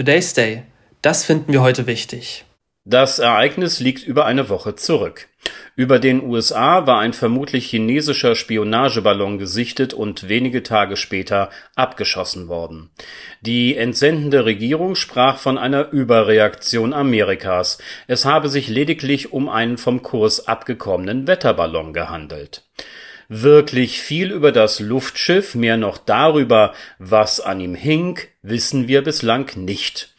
Today's Day. Das finden wir heute wichtig. Das Ereignis liegt über eine Woche zurück. Über den USA war ein vermutlich chinesischer Spionageballon gesichtet und wenige Tage später abgeschossen worden. Die entsendende Regierung sprach von einer Überreaktion Amerikas. Es habe sich lediglich um einen vom Kurs abgekommenen Wetterballon gehandelt. Wirklich viel über das Luftschiff, mehr noch darüber, was an ihm hing, wissen wir bislang nicht.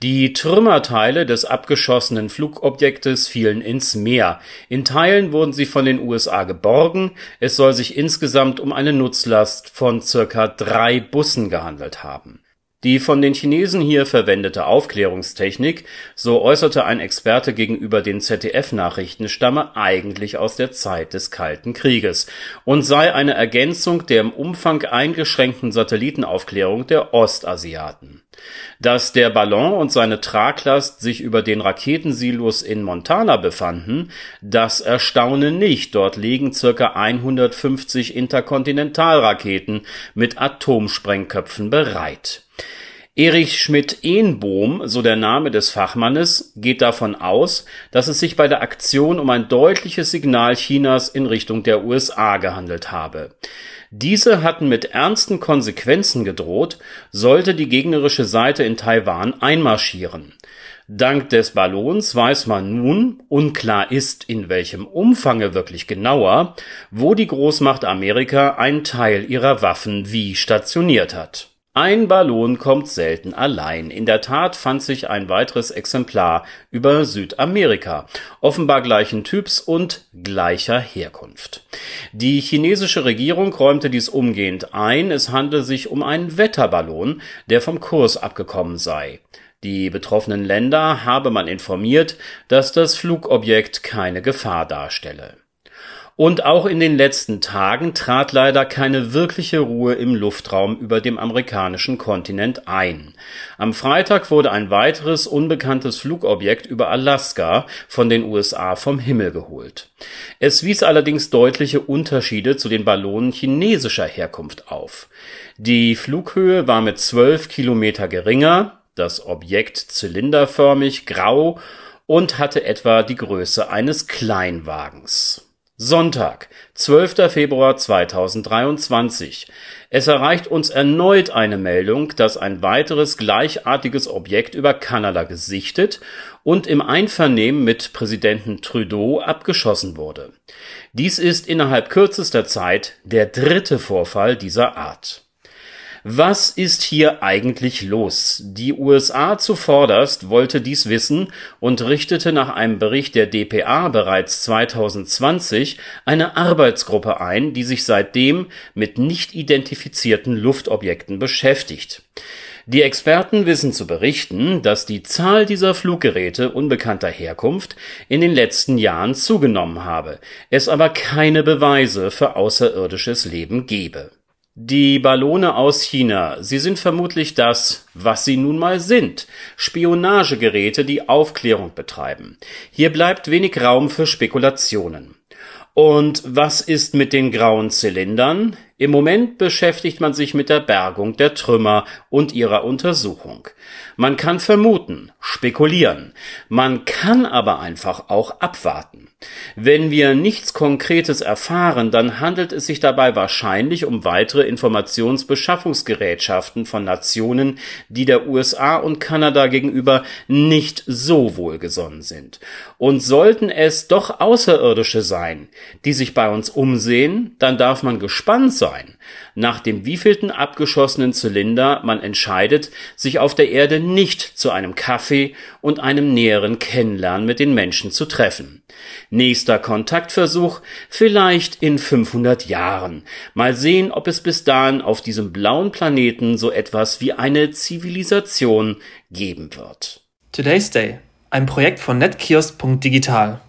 Die Trümmerteile des abgeschossenen Flugobjektes fielen ins Meer. In Teilen wurden sie von den USA geborgen. Es soll sich insgesamt um eine Nutzlast von circa drei Bussen gehandelt haben die von den Chinesen hier verwendete Aufklärungstechnik, so äußerte ein Experte gegenüber den ZDF-Nachrichten, stamme eigentlich aus der Zeit des Kalten Krieges und sei eine Ergänzung der im Umfang eingeschränkten Satellitenaufklärung der Ostasiaten. Dass der Ballon und seine Traglast sich über den Raketensilos in Montana befanden, das erstaune nicht, dort liegen circa 150 Interkontinentalraketen mit Atomsprengköpfen bereit Erich Schmidt-Ehnbohm, so der Name des Fachmannes, geht davon aus, dass es sich bei der Aktion um ein deutliches Signal Chinas in Richtung der USA gehandelt habe. Diese hatten mit ernsten Konsequenzen gedroht, sollte die gegnerische Seite in Taiwan einmarschieren. Dank des Ballons weiß man nun, unklar ist in welchem Umfange wirklich genauer, wo die Großmacht Amerika einen Teil ihrer Waffen wie stationiert hat ein Ballon kommt selten allein. In der Tat fand sich ein weiteres Exemplar über Südamerika, offenbar gleichen Typs und gleicher Herkunft. Die chinesische Regierung räumte dies umgehend ein, es handle sich um einen Wetterballon, der vom Kurs abgekommen sei. Die betroffenen Länder habe man informiert, dass das Flugobjekt keine Gefahr darstelle und auch in den letzten Tagen trat leider keine wirkliche Ruhe im Luftraum über dem amerikanischen Kontinent ein. Am Freitag wurde ein weiteres unbekanntes Flugobjekt über Alaska von den USA vom Himmel geholt. Es wies allerdings deutliche Unterschiede zu den Ballonen chinesischer Herkunft auf. Die Flughöhe war mit zwölf Kilometer geringer, das Objekt zylinderförmig, grau und hatte etwa die Größe eines Kleinwagens Sonntag, 12. Februar 2023. Es erreicht uns erneut eine Meldung, dass ein weiteres gleichartiges Objekt über Kanada gesichtet und im Einvernehmen mit Präsidenten Trudeau abgeschossen wurde. Dies ist innerhalb kürzester Zeit der dritte Vorfall dieser Art was ist hier eigentlich los? Die USA zuvorderst wollte dies wissen und richtete nach einem Bericht der dpa bereits 2020 eine Arbeitsgruppe ein, die sich seitdem mit nicht identifizierten Luftobjekten beschäftigt. Die Experten wissen zu berichten, dass die Zahl dieser Fluggeräte unbekannter Herkunft in den letzten Jahren zugenommen habe, es aber keine Beweise für außerirdisches Leben gebe die Ballone aus China, sie sind vermutlich das, was sie nun mal sind. Spionagegeräte, die Aufklärung betreiben. Hier bleibt wenig Raum für Spekulationen. Und was ist mit den grauen Zylindern? Im Moment beschäftigt man sich mit der Bergung der Trümmer und ihrer Untersuchung. Man kann vermuten, spekulieren, man kann aber einfach auch abwarten. Wenn wir nichts Konkretes erfahren, dann handelt es sich dabei wahrscheinlich um weitere Informationsbeschaffungsgerätschaften von Nationen, die der USA und Kanada gegenüber nicht so wohlgesonnen sind. Und sollten es doch Außerirdische sein, die sich bei uns umsehen, dann darf man gespannt sein, sein, nach dem wievielten abgeschossenen Zylinder man entscheidet, sich auf der Erde nicht zu einem Kaffee und einem näheren Kennenlernen mit den Menschen zu treffen. Nächster Kontaktversuch vielleicht in 500 Jahren. Mal sehen, ob es bis dahin auf diesem blauen Planeten so etwas wie eine Zivilisation geben wird. Today's Day, ein Projekt von netkiosk.digital.